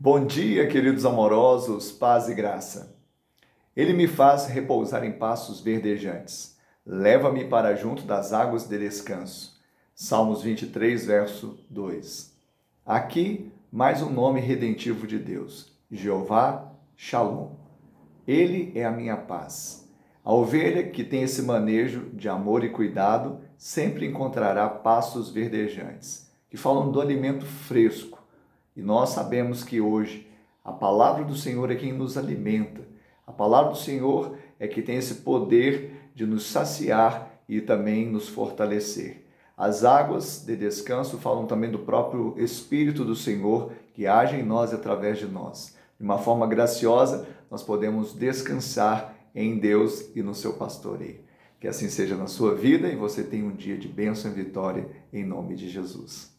Bom dia, queridos amorosos, paz e graça. Ele me faz repousar em passos verdejantes. Leva-me para junto das águas de descanso. Salmos 23, verso 2. Aqui, mais um nome redentivo de Deus: Jeová Shalom. Ele é a minha paz. A ovelha que tem esse manejo de amor e cuidado sempre encontrará pastos verdejantes, que falam do alimento fresco e nós sabemos que hoje a palavra do Senhor é quem nos alimenta. A palavra do Senhor é que tem esse poder de nos saciar e também nos fortalecer. As águas de descanso falam também do próprio Espírito do Senhor que age em nós e através de nós. De uma forma graciosa, nós podemos descansar em Deus e no seu pastoreio. Que assim seja na sua vida e você tenha um dia de bênção e vitória em nome de Jesus.